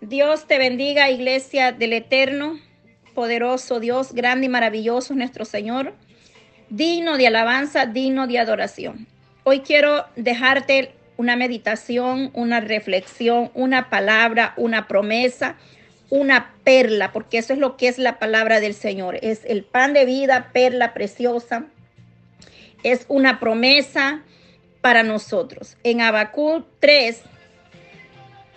Dios te bendiga, iglesia del Eterno, poderoso Dios, grande y maravilloso nuestro Señor, digno de alabanza, digno de adoración. Hoy quiero dejarte una meditación, una reflexión, una palabra, una promesa, una perla, porque eso es lo que es la palabra del Señor. Es el pan de vida, perla preciosa. Es una promesa para nosotros. En Habacuc 3,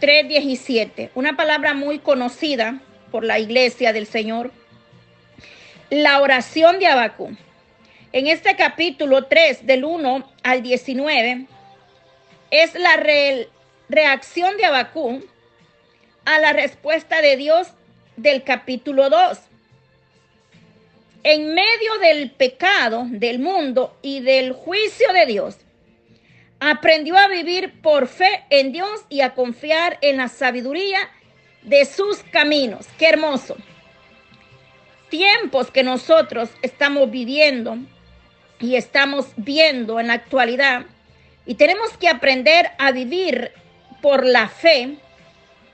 3.17, una palabra muy conocida por la iglesia del Señor, la oración de Abacú. En este capítulo 3, del 1 al 19, es la reacción de Abacú a la respuesta de Dios del capítulo 2. En medio del pecado del mundo y del juicio de Dios, aprendió a vivir por fe en Dios y a confiar en la sabiduría de sus caminos. Qué hermoso. Tiempos que nosotros estamos viviendo y estamos viendo en la actualidad y tenemos que aprender a vivir por la fe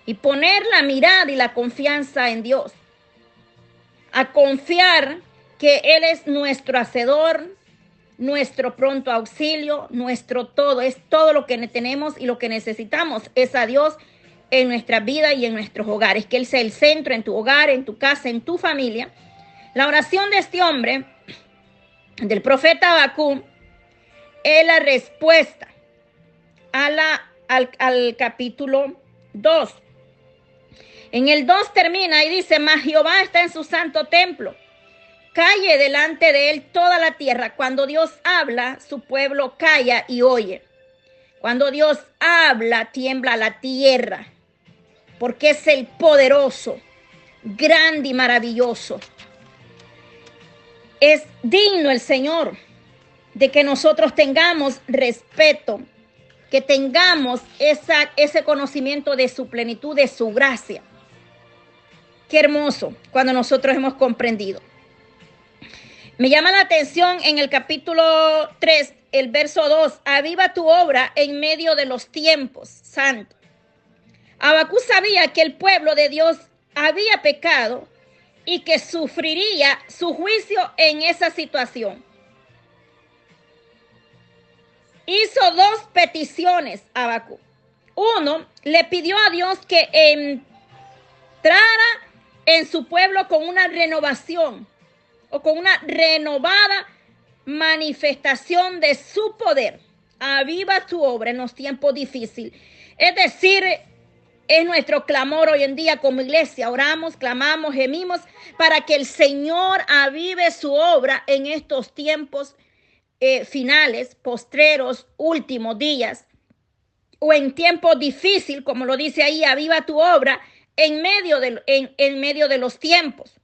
y poner la mirada y la confianza en Dios. A confiar que Él es nuestro hacedor, nuestro pronto auxilio, nuestro todo, es todo lo que tenemos y lo que necesitamos es a Dios en nuestra vida y en nuestros hogares, que Él sea el centro en tu hogar, en tu casa, en tu familia. La oración de este hombre, del profeta Abacú, es la respuesta a la, al, al capítulo 2. En el 2 termina y dice, mas Jehová está en su santo templo Calle delante de él toda la tierra. Cuando Dios habla, su pueblo calla y oye. Cuando Dios habla, tiembla la tierra, porque es el poderoso, grande y maravilloso. Es digno el Señor de que nosotros tengamos respeto, que tengamos esa, ese conocimiento de su plenitud, de su gracia. Qué hermoso cuando nosotros hemos comprendido. Me llama la atención en el capítulo 3, el verso 2, aviva tu obra en medio de los tiempos, santo. Abacú sabía que el pueblo de Dios había pecado y que sufriría su juicio en esa situación. Hizo dos peticiones a Abacú. Uno, le pidió a Dios que entrara en su pueblo con una renovación o con una renovada manifestación de su poder. Aviva tu obra en los tiempos difíciles. Es decir, es nuestro clamor hoy en día como iglesia. Oramos, clamamos, gemimos para que el Señor avive su obra en estos tiempos eh, finales, postreros, últimos días. O en tiempos difíciles, como lo dice ahí, aviva tu obra en medio de, en medio de los tiempos.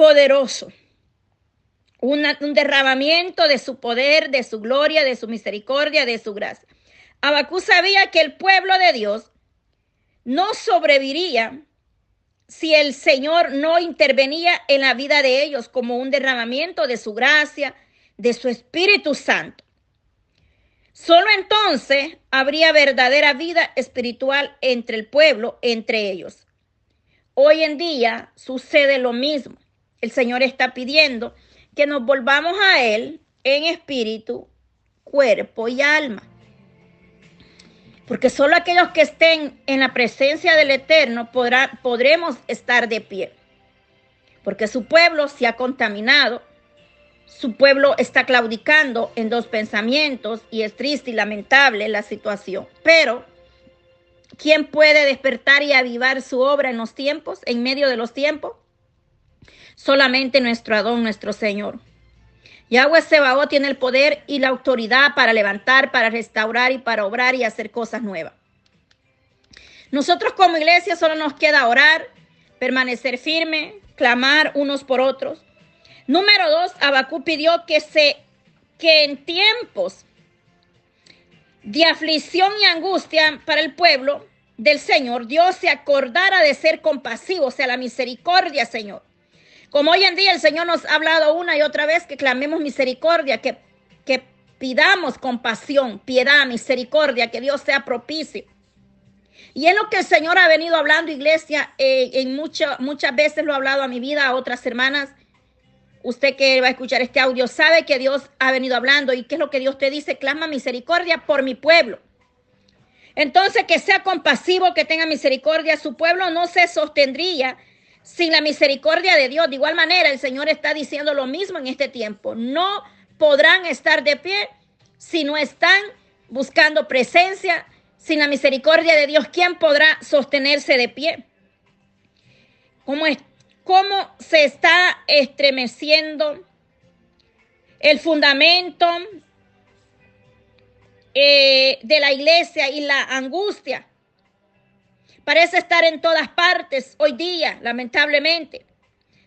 Poderoso. un derramamiento de su poder, de su gloria, de su misericordia, de su gracia. Abacú sabía que el pueblo de Dios no sobreviviría si el Señor no intervenía en la vida de ellos como un derramamiento de su gracia, de su Espíritu Santo. Solo entonces habría verdadera vida espiritual entre el pueblo, entre ellos. Hoy en día sucede lo mismo el Señor está pidiendo que nos volvamos a Él en espíritu, cuerpo y alma. Porque solo aquellos que estén en la presencia del Eterno podremos estar de pie. Porque su pueblo se ha contaminado, su pueblo está claudicando en dos pensamientos y es triste y lamentable la situación. Pero, ¿quién puede despertar y avivar su obra en los tiempos, en medio de los tiempos? Solamente nuestro Adón, nuestro Señor. Yahweh Sebaot tiene el poder y la autoridad para levantar, para restaurar y para obrar y hacer cosas nuevas. Nosotros como iglesia solo nos queda orar, permanecer firme, clamar unos por otros. Número dos, Abacú pidió que se que en tiempos de aflicción y angustia para el pueblo del Señor, Dios se acordara de ser compasivo, o sea, la misericordia, Señor. Como hoy en día el Señor nos ha hablado una y otra vez que clamemos misericordia, que, que pidamos compasión, piedad, misericordia, que Dios sea propicio. Y es lo que el Señor ha venido hablando, iglesia, eh, en muchas veces lo ha hablado a mi vida, a otras hermanas. Usted que va a escuchar este audio sabe que Dios ha venido hablando y qué es lo que Dios te dice, clama misericordia por mi pueblo. Entonces, que sea compasivo, que tenga misericordia. Su pueblo no se sostendría sin la misericordia de Dios. De igual manera, el Señor está diciendo lo mismo en este tiempo. No podrán estar de pie si no están buscando presencia, sin la misericordia de Dios. ¿Quién podrá sostenerse de pie? ¿Cómo, es, cómo se está estremeciendo el fundamento eh, de la iglesia y la angustia? Parece estar en todas partes hoy día, lamentablemente.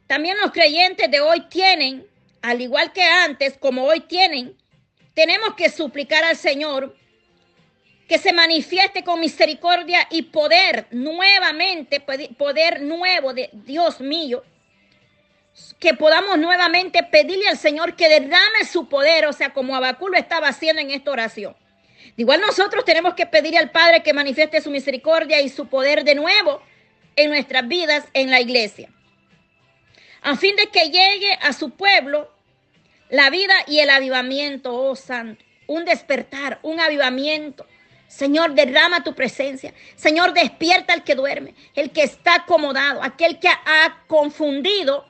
También los creyentes de hoy tienen, al igual que antes, como hoy tienen, tenemos que suplicar al Señor que se manifieste con misericordia y poder nuevamente, poder nuevo de Dios mío, que podamos nuevamente pedirle al Señor que derrame su poder, o sea, como Abacú lo estaba haciendo en esta oración. Igual nosotros tenemos que pedirle al Padre que manifieste su misericordia y su poder de nuevo en nuestras vidas en la iglesia, a fin de que llegue a su pueblo la vida y el avivamiento, oh Santo, un despertar, un avivamiento. Señor, derrama tu presencia. Señor, despierta al que duerme, el que está acomodado, aquel que ha confundido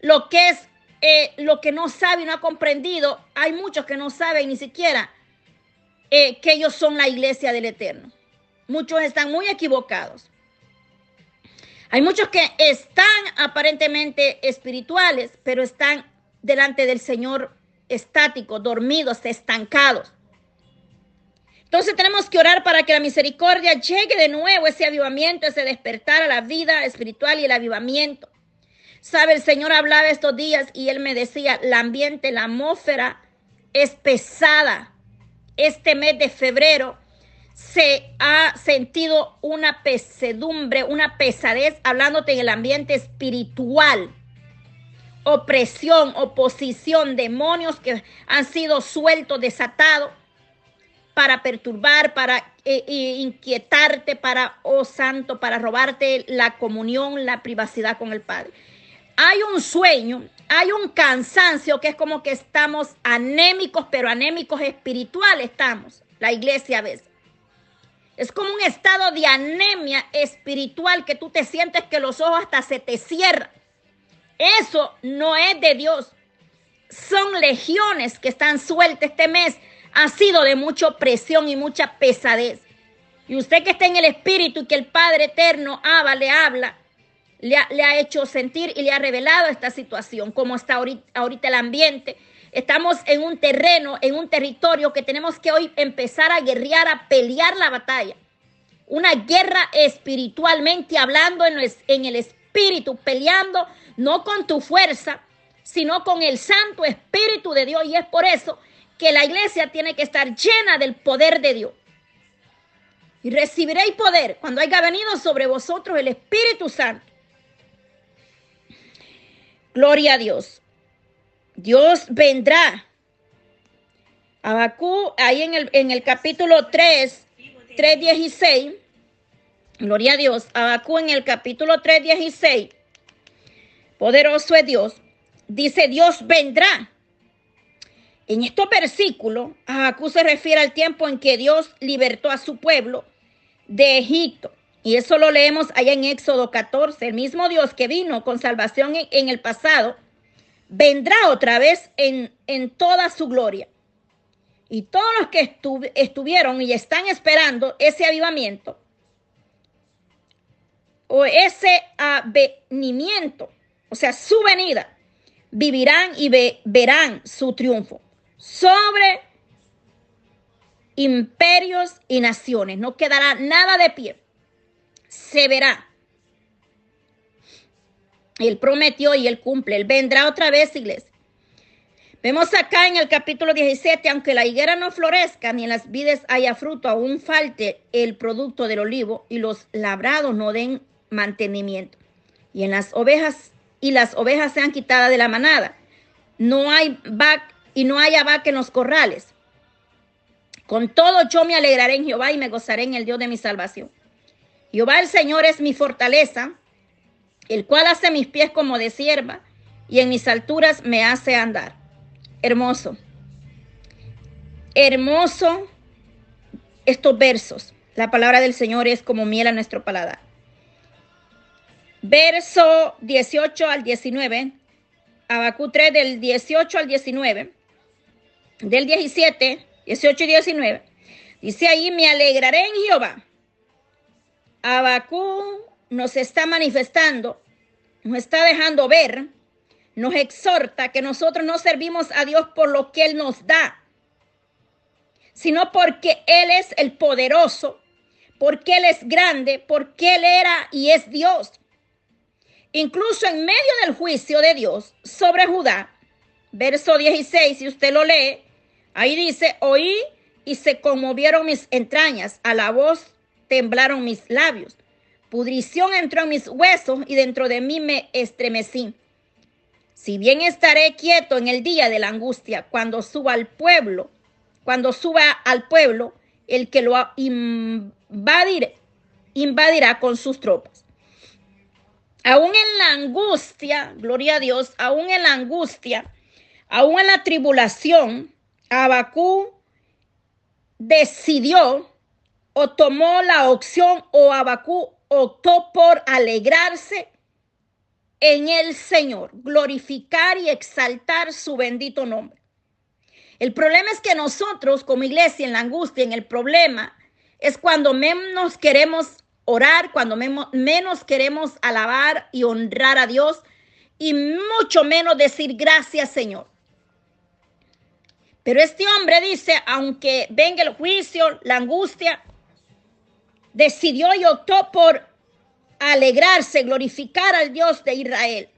lo que es eh, lo que no sabe y no ha comprendido. Hay muchos que no saben ni siquiera eh, que ellos son la iglesia del Eterno. Muchos están muy equivocados. Hay muchos que están aparentemente espirituales, pero están delante del Señor estáticos, dormidos, estancados. Entonces tenemos que orar para que la misericordia llegue de nuevo, ese avivamiento, ese despertar a la vida espiritual y el avivamiento. Sabe, el Señor hablaba estos días y Él me decía, el ambiente, la atmósfera es pesada. Este mes de febrero se ha sentido una pesedumbre, una pesadez, hablándote en el ambiente espiritual. Opresión, oposición, demonios que han sido sueltos, desatados para perturbar, para eh, eh, inquietarte, para, oh santo, para robarte la comunión, la privacidad con el Padre. Hay un sueño, hay un cansancio que es como que estamos anémicos, pero anémicos espirituales estamos, la iglesia a veces. Es como un estado de anemia espiritual que tú te sientes que los ojos hasta se te cierran. Eso no es de Dios. Son legiones que están sueltas este mes ha sido de mucha presión y mucha pesadez. Y usted que está en el Espíritu y que el Padre Eterno Abba le habla, le ha, hecho sentir y le ha revelado esta situación, cómo está ahorita, el ambiente. Estamos en un terreno, en un territorio que tenemos que hoy empezar a guerrear, a pelear la batalla. Una guerra espiritualmente hablando en el espíritu, peleando no con tu fuerza, sino con el Santo Espíritu de Dios. Y es por eso que la iglesia tiene que estar llena del poder de Dios. Y recibiréis poder cuando haya venido sobre vosotros el Espíritu Santo. Gloria a Dios. Dios vendrá. Abacú, ahí en el, en el capítulo 3, 3, 16. Gloria a Dios. Abacú en el capítulo 3, 16. Poderoso es Dios. Dice, Dios vendrá en estos versículos, Habacuc se refiere al tiempo en que Dios libertó a su pueblo de Egipto. Y eso lo leemos allá en Éxodo 14. El mismo Dios que vino con salvación en, el pasado, vendrá otra vez en, en, toda su gloria. Y todos los que estuvieron y están esperando ese avivamiento o ese avenimiento, o sea, su venida, vivirán y verán su triunfo sobre imperios y naciones. No quedará nada de pie. Se verá. Él prometió y él cumple. Él vendrá otra vez, iglesia. Vemos acá en el capítulo 17, aunque la higuera no florezca ni en las vides haya fruto, aún falte el producto del olivo y los labrados no den mantenimiento. Y en las ovejas y las ovejas sean quitadas de la manada. No hay vaca y no haya vaca en los corrales. Con todo yo me alegraré en Jehová y me gozaré en el Dios de mi salvación. Jehová el Señor es mi fortaleza, el cual hace mis pies como de sierva y en mis alturas me hace andar. Hermoso. Hermoso estos versos. La palabra del Señor es como miel a nuestro paladar. Verso 18 al 19. Abacú 3 del 18 al 19. Del 17, 18 y 19. Dice ahí, me alegraré en Jehová. Abacú nos está manifestando, nos está dejando ver, nos exhorta que nosotros no servimos a Dios por lo que Él nos da, sino porque Él es el poderoso, porque Él es grande, porque Él era y es Dios. Incluso en medio del juicio de Dios sobre Judá, verso 16, si usted lo lee, ahí dice, oí y se conmovieron mis entrañas, a la voz temblaron mis labios, pudrición entró en mis huesos y dentro de mí me estremecí. Si bien estaré quieto en el día de la angustia, cuando suba al pueblo, cuando suba al pueblo, el que lo invadir, invadirá con sus tropas. Aún en la angustia, gloria a Dios, aún en la angustia, aún en la tribulación, Abacú decidió o tomó la opción o Abacú optó por alegrarse en el Señor, glorificar y exaltar su bendito nombre. El problema es que nosotros como iglesia en la angustia, en el problema, es cuando menos queremos orar, cuando menos queremos alabar y honrar a Dios y mucho menos decir gracias Señor. Pero este hombre dice, aunque venga el juicio, la angustia, decidió y optó por alegrarse, glorificar al Dios de Israel.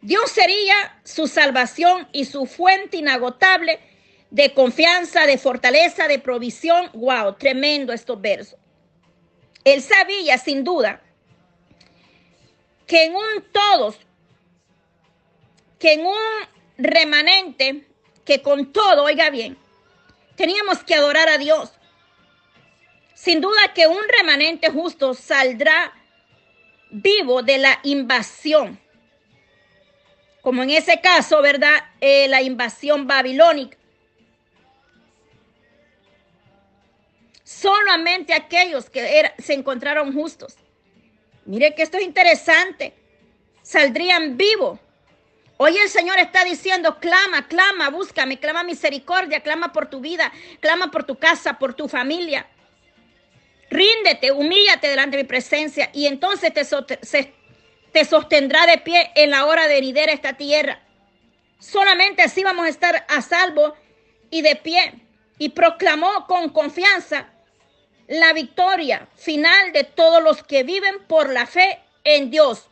Dios sería su salvación y su fuente inagotable de confianza, de fortaleza, de provisión. Wow, tremendo estos versos. Él sabía sin duda que en un todos, que en un remanente, que con todo, oiga bien, teníamos que adorar a Dios. Sin duda que un remanente justo saldrá vivo de la invasión. Como en ese caso, ¿verdad? Eh, la invasión babilónica. Solamente aquellos que se encontraron justos. Mire que esto es interesante. Saldrían vivos. Hoy el Señor está diciendo, clama, clama, búscame, clama misericordia, clama por tu vida, clama por tu casa, por tu familia. Ríndete, humíllate delante de mi presencia y entonces te, te sostendrá de pie en la hora de herir esta tierra. Solamente así vamos a estar a salvo y de pie. Y proclamó con confianza la victoria final de todos los que viven por la fe en Dios.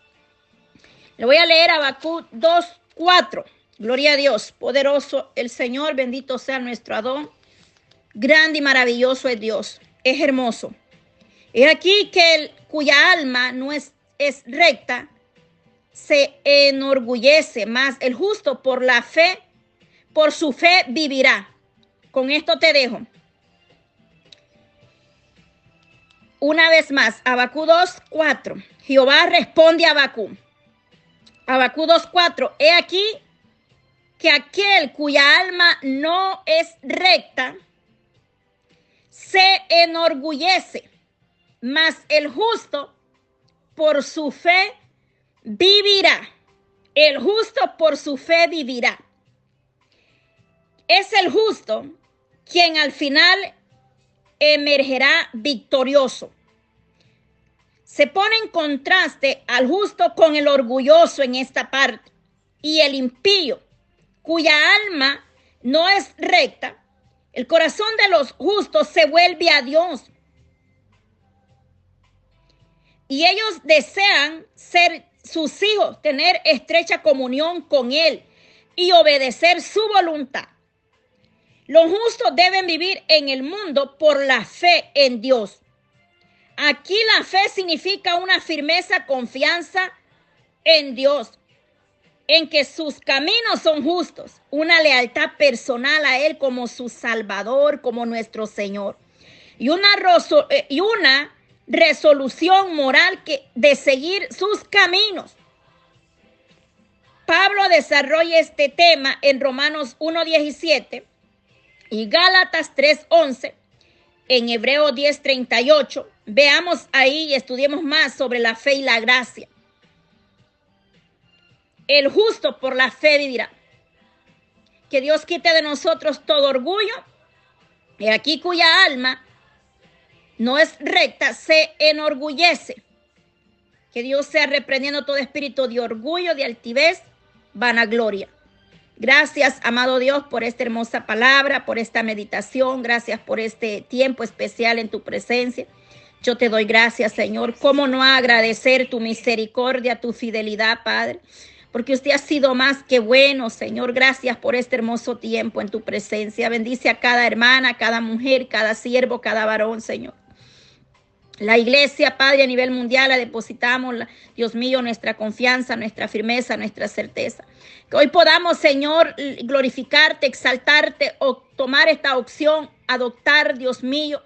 Le voy a leer a Bakú 2.4. Gloria a Dios, poderoso el Señor, bendito sea nuestro Adón. Grande y maravilloso es Dios, es hermoso. Es aquí que el, cuya alma no es, es recta se enorgullece, más el justo por la fe, por su fe vivirá. Con esto te dejo. Una vez más, Abacú 2.4. Jehová responde a Abacú. Abacú 2.4. He aquí que aquel cuya alma no es recta se enorgullece mas el justo por su fe vivirá. El justo por su fe vivirá. Es el justo quien al final emergerá victorioso. Se pone en contraste al justo con el orgulloso en esta parte y el impío, cuya alma no es recta. El corazón de los justos se vuelve a Dios y ellos desean ser sus hijos, tener estrecha comunión con Él y obedecer su voluntad. Los justos deben vivir en el mundo por la fe en Dios. Aquí la fe significa una firmeza, confianza en Dios. en que sus caminos son justos, una lealtad personal a Él como su Salvador, como nuestro Señor, y una, eh, y una resolución moral que, de seguir sus caminos. Pablo desarrolla este tema en Romanos 1.17 y Gálatas 3.11, en Hebreo 10.38. Veamos ahí y estudiemos más sobre la fe y la gracia. El justo por la fe vivirá. Que Dios quite de nosotros todo orgullo. Y aquí cuya alma no es recta, se enorgullece. Que Dios sea reprendiendo todo espíritu de orgullo, de altivez, vanagloria. Gracias, amado Dios, por esta hermosa palabra, por esta meditación. Gracias por este tiempo especial en tu presencia. Yo te doy gracias, Señor. ¿Cómo no agradecer tu misericordia, tu fidelidad, Padre? porque usted ha sido más que bueno, Señor. Gracias por este hermoso tiempo en tu presencia. Bendice a cada hermana, cada mujer, cada siervo, cada varón, Señor. La iglesia, Padre, a nivel mundial la depositamos, Dios mío, nuestra confianza, nuestra firmeza, nuestra certeza. Que hoy podamos, Señor, glorificarte, exaltarte o tomar esta opción, adoptar, Dios mío,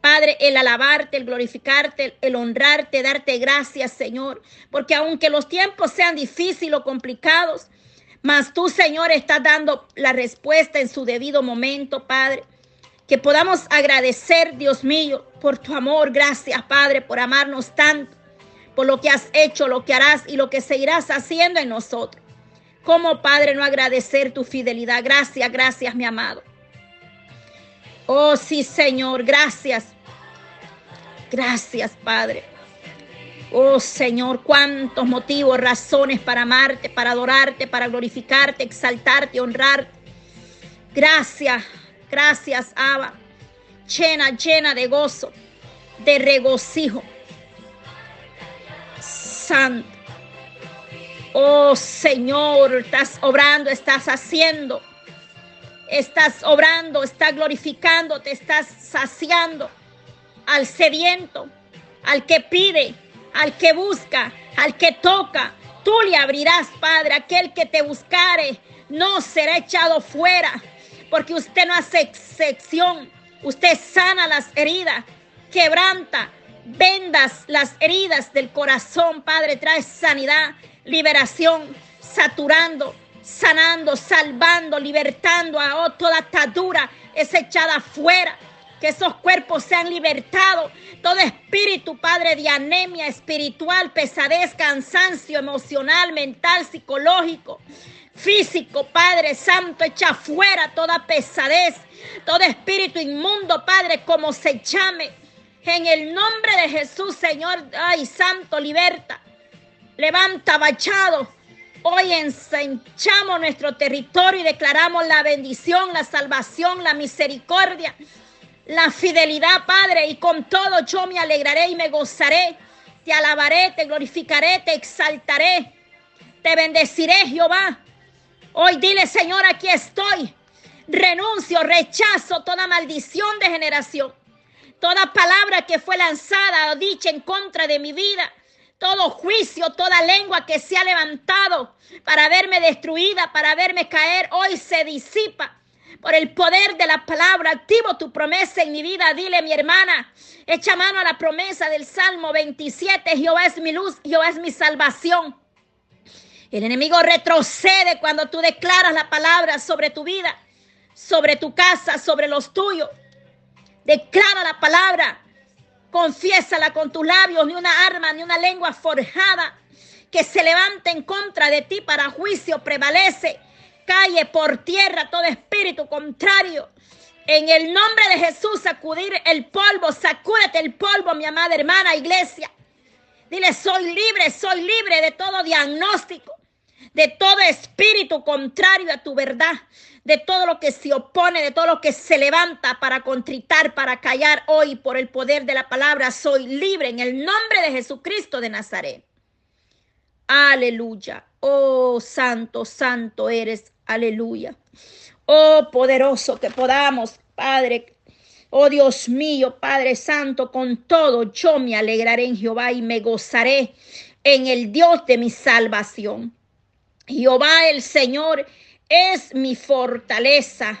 Padre, el alabarte, el glorificarte, el honrarte, darte gracias, Señor. Porque aunque los tiempos sean difíciles o complicados, mas tú, Señor, estás dando la respuesta en su debido momento, Padre. Que podamos agradecer, Dios mío, por tu amor. Gracias, Padre, por amarnos tanto, por lo que has hecho, lo que harás y lo que seguirás haciendo en nosotros. ¿Cómo, Padre, no agradecer tu fidelidad? Gracias, gracias, mi amado. Oh, sí, Señor, gracias. Gracias, Padre. Oh Señor, cuántos motivos, razones para amarte, para adorarte, para glorificarte, exaltarte, honrarte. Gracias, gracias, Abba. Llena, llena de gozo, de regocijo. Santo. Oh Señor, estás obrando, estás haciendo estás obrando, estás glorificando, te estás saciando al sediento, al que pide, al que busca, al que toca. Tú le abrirás, Padre, aquel que te buscare no será echado fuera, porque usted no hace excepción. Usted sana las heridas, quebranta, vendas las heridas del corazón, Padre, trae sanidad, liberación, saturando, sanando, salvando, libertando a toda atadura es echada fuera. Que esos cuerpos sean libertados. Todo espíritu, Padre, de anemia espiritual, pesadez, cansancio emocional, mental, psicológico, físico, Padre Santo, echa fuera toda pesadez, todo espíritu inmundo, Padre, como se llame. En el nombre de Jesús, Señor, ay, Santo, liberta. Levanta, bachado Hoy ensanchamos nuestro territorio y declaramos la bendición, la salvación, la misericordia, la fidelidad, Padre. Y con todo yo me alegraré y me gozaré. Te alabaré, te glorificaré, te exaltaré. Te bendeciré, Jehová. Hoy dile, Señor, aquí estoy. Renuncio, rechazo toda maldición de generación. Toda palabra que fue lanzada o dicha en contra de mi vida todo juicio, toda lengua que se ha levantado para verme destruida, para verme caer, hoy se disipa. Por el poder de la palabra, activo tu promesa en mi vida. Dile, mi hermana, echa mano a la promesa del Salmo 27. Jehová es mi luz, Jehová es mi salvación. El enemigo retrocede cuando tú declaras la palabra sobre tu vida, sobre tu casa, sobre los tuyos. Declara la palabra. Confiésala con tus labios, ni una arma, ni una lengua forjada que se levante en contra de ti para juicio prevalece. Calle por tierra todo espíritu contrario. En el nombre de Jesús, sacudir el polvo, sacúdete el polvo, mi amada hermana iglesia. Dile, soy libre, soy libre de todo diagnóstico, de todo espíritu contrario a tu verdad de todo lo que se opone, de todo lo que se levanta para contritar, para callar hoy por el poder de la palabra. Soy libre en el nombre de Jesucristo de Nazaret. Aleluya. Oh, santo, santo eres. Aleluya. Oh, poderoso que podamos, Padre. Oh Dios mío, Padre Santo, con todo yo me alegraré en Jehová y me gozaré en el Dios de mi salvación. Jehová el Señor es mi fortaleza,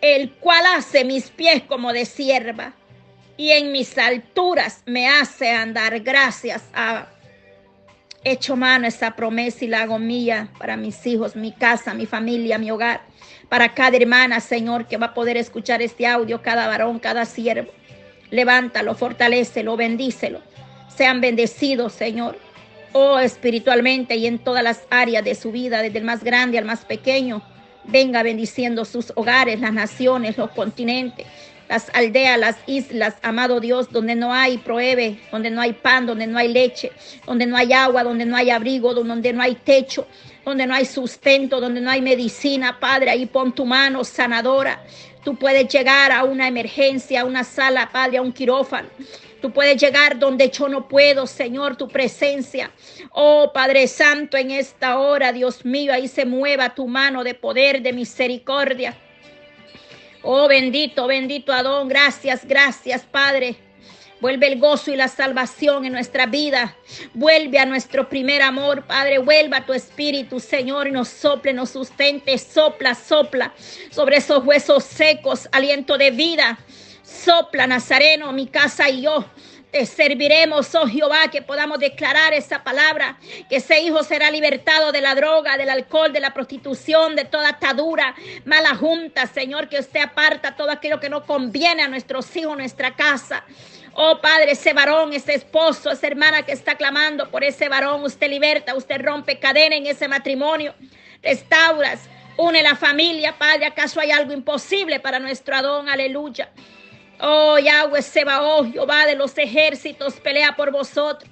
el cual hace mis pies como de sierva y en mis alturas me hace andar. Gracias a hecho mano esa promesa y la hago mía para mis hijos, mi casa, mi familia, mi hogar, para cada hermana, Señor, que va a poder escuchar este audio, cada varón, cada siervo. Levántalo, fortalecelo, bendícelo. Sean bendecidos, Señor. Oh, espiritualmente y en todas las áreas de su vida, desde el más grande al más pequeño. Venga bendiciendo sus hogares, las naciones, los continentes, las aldeas, las islas, amado Dios, donde no hay pruebe, donde no hay pan, donde no hay leche, donde no hay agua, donde no hay abrigo, donde no hay techo, donde no hay sustento, donde no hay medicina, Padre, ahí pon tu mano sanadora. Tú puedes llegar a una emergencia, a una sala, Padre, a un quirófano. Tú puedes llegar donde yo no puedo, Señor, tu presencia. Oh Padre Santo, en esta hora, Dios mío, ahí se mueva tu mano de poder, de misericordia. Oh bendito, bendito Adón, gracias, gracias Padre. Vuelve el gozo y la salvación en nuestra vida. Vuelve a nuestro primer amor, Padre. Vuelva tu espíritu, Señor, y nos sople, nos sustente. Sopla, sopla sobre esos huesos secos, aliento de vida. Sopla, Nazareno, mi casa y yo. Te serviremos, oh Jehová, que podamos declarar esa palabra, que ese hijo será libertado de la droga, del alcohol, de la prostitución, de toda atadura, mala junta, Señor, que usted aparta todo aquello que no conviene a nuestros hijos, nuestra casa. Oh Padre, ese varón, ese esposo, esa hermana que está clamando por ese varón, usted liberta, usted rompe cadena en ese matrimonio, restauras, une la familia, Padre. ¿Acaso hay algo imposible para nuestro Adón? Aleluya. Oh Yahweh Sebaoth, Jehová de los ejércitos, pelea por vosotros.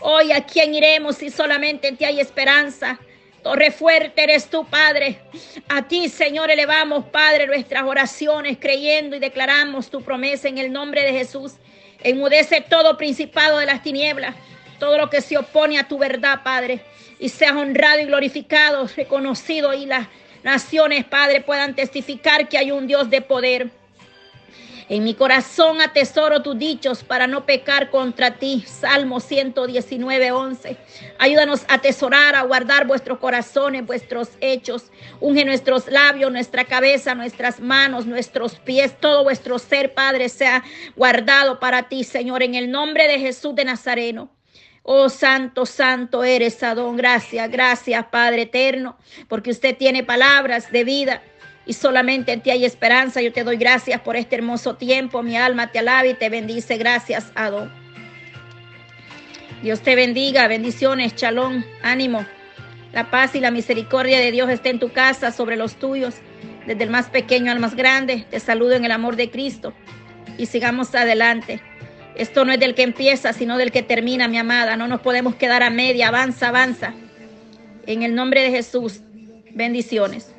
Hoy a quién iremos si solamente en ti hay esperanza. Torre fuerte eres tú, Padre. A ti, Señor, elevamos, Padre, nuestras oraciones, creyendo y declaramos tu promesa en el nombre de Jesús. Enmudece todo principado de las tinieblas, todo lo que se opone a tu verdad, Padre. Y seas honrado y glorificado, reconocido y las naciones, Padre, puedan testificar que hay un Dios de poder. En mi corazón atesoro tus dichos para no pecar contra ti. Salmo 119, 11. Ayúdanos a atesorar, a guardar vuestros corazones, vuestros hechos. Unge nuestros labios, nuestra cabeza, nuestras manos, nuestros pies, todo vuestro ser, Padre, sea guardado para ti, Señor, en el nombre de Jesús de Nazareno. Oh Santo, Santo eres, Adón. Gracias, gracias, Padre eterno, porque usted tiene palabras de vida y solamente en ti hay esperanza. Yo te doy gracias por este hermoso tiempo. Mi alma te alaba y te bendice. Gracias, Adón. Dios te bendiga. Bendiciones, chalón, ánimo. La paz y la misericordia de Dios esté en tu casa, sobre los tuyos, desde el más pequeño al más grande. Te saludo en el amor de Cristo y sigamos adelante. Esto no es del que empieza, sino del que termina, mi amada. No nos podemos quedar a media. Avanza, avanza. En el nombre de Jesús. Bendiciones.